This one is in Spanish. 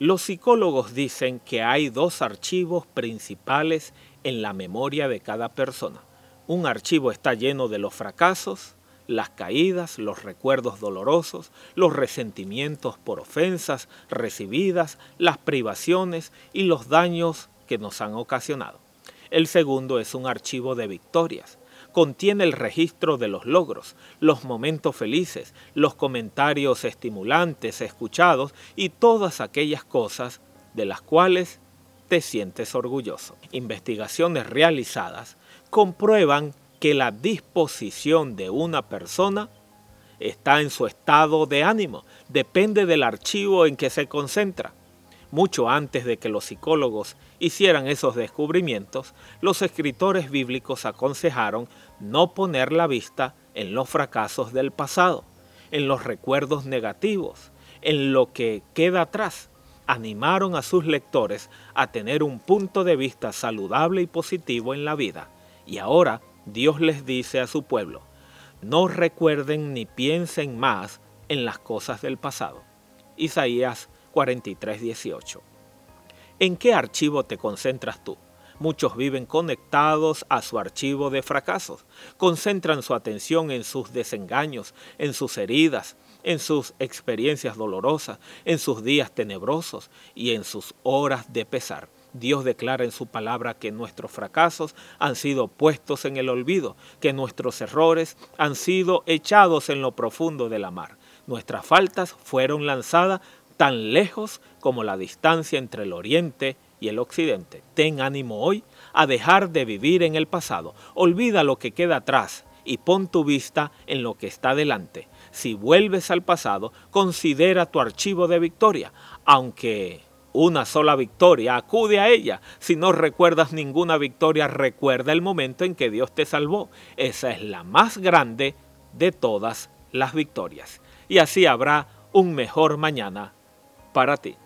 Los psicólogos dicen que hay dos archivos principales en la memoria de cada persona. Un archivo está lleno de los fracasos, las caídas, los recuerdos dolorosos, los resentimientos por ofensas recibidas, las privaciones y los daños que nos han ocasionado. El segundo es un archivo de victorias. Contiene el registro de los logros, los momentos felices, los comentarios estimulantes escuchados y todas aquellas cosas de las cuales te sientes orgulloso. Investigaciones realizadas comprueban que la disposición de una persona está en su estado de ánimo, depende del archivo en que se concentra. Mucho antes de que los psicólogos hicieran esos descubrimientos, los escritores bíblicos aconsejaron no poner la vista en los fracasos del pasado, en los recuerdos negativos, en lo que queda atrás. Animaron a sus lectores a tener un punto de vista saludable y positivo en la vida. Y ahora Dios les dice a su pueblo, no recuerden ni piensen más en las cosas del pasado. Isaías 43, 18. ¿En qué archivo te concentras tú? Muchos viven conectados a su archivo de fracasos, concentran su atención en sus desengaños, en sus heridas, en sus experiencias dolorosas, en sus días tenebrosos y en sus horas de pesar. Dios declara en su palabra que nuestros fracasos han sido puestos en el olvido, que nuestros errores han sido echados en lo profundo de la mar. Nuestras faltas fueron lanzadas tan lejos como la distancia entre el oriente y el occidente. Ten ánimo hoy a dejar de vivir en el pasado. Olvida lo que queda atrás y pon tu vista en lo que está delante. Si vuelves al pasado, considera tu archivo de victoria, aunque una sola victoria, acude a ella. Si no recuerdas ninguna victoria, recuerda el momento en que Dios te salvó. Esa es la más grande de todas las victorias. Y así habrá un mejor mañana para ti.